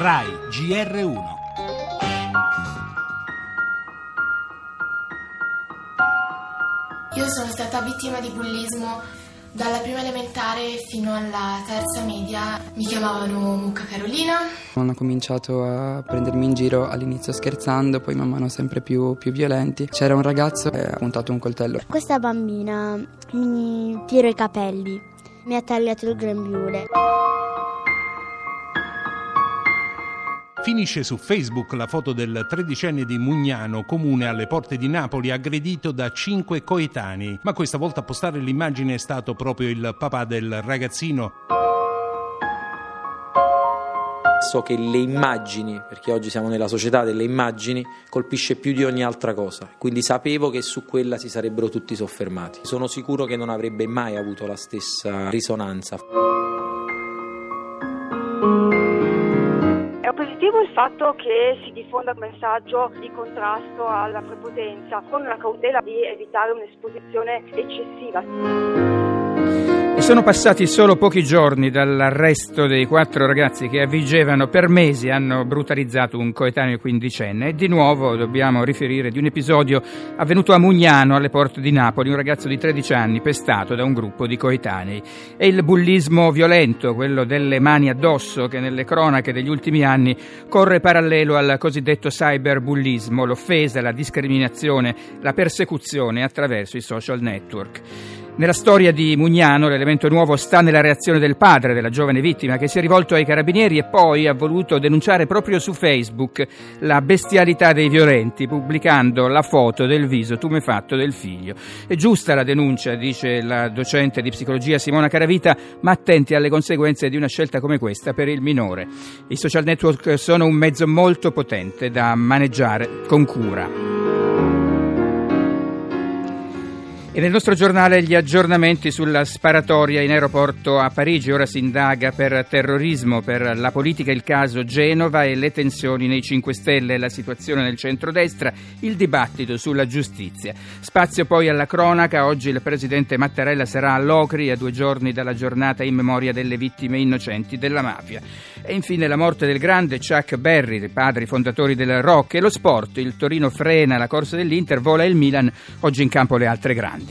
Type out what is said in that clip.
RAI GR1 Io sono stata vittima di bullismo dalla prima elementare fino alla terza media. Mi chiamavano Mucca Carolina. Hanno cominciato a prendermi in giro all'inizio scherzando, poi man mano sempre più, più violenti. C'era un ragazzo che ha puntato un coltello. Questa bambina mi tira i capelli, mi ha tagliato il grembiule. Finisce su Facebook la foto del tredicenne di Mugnano, comune alle porte di Napoli, aggredito da cinque coetanei. Ma questa volta a postare l'immagine è stato proprio il papà del ragazzino. So che le immagini, perché oggi siamo nella società delle immagini, colpisce più di ogni altra cosa, quindi sapevo che su quella si sarebbero tutti soffermati. Sono sicuro che non avrebbe mai avuto la stessa risonanza. Positivo il fatto che si diffonda un messaggio di contrasto alla prepotenza, con la cautela di evitare un'esposizione eccessiva. Sono passati solo pochi giorni dall'arresto dei quattro ragazzi che a Vigevano per mesi hanno brutalizzato un coetaneo quindicenne e di nuovo dobbiamo riferire di un episodio avvenuto a Mugnano alle porte di Napoli, un ragazzo di 13 anni pestato da un gruppo di coetanei. È il bullismo violento, quello delle mani addosso che nelle cronache degli ultimi anni corre parallelo al cosiddetto cyberbullismo, l'offesa, la discriminazione, la persecuzione attraverso i social network. Nella storia di Mugnano l'elemento nuovo sta nella reazione del padre della giovane vittima che si è rivolto ai carabinieri e poi ha voluto denunciare proprio su Facebook la bestialità dei violenti pubblicando la foto del viso tumefatto del figlio. È giusta la denuncia, dice la docente di psicologia Simona Caravita, ma attenti alle conseguenze di una scelta come questa per il minore. I social network sono un mezzo molto potente da maneggiare con cura. E nel nostro giornale gli aggiornamenti sulla sparatoria in aeroporto a Parigi. Ora si indaga per terrorismo, per la politica il caso Genova e le tensioni nei 5 Stelle, la situazione nel centrodestra, il dibattito sulla giustizia. Spazio poi alla cronaca. Oggi il presidente Mattarella sarà a Locri a due giorni dalla giornata in memoria delle vittime innocenti della mafia. E infine la morte del grande Chuck Berry, dei padri fondatori del rock e lo sport. Il Torino frena la corsa dell'Inter, vola il Milan. Oggi in campo le altre grandi.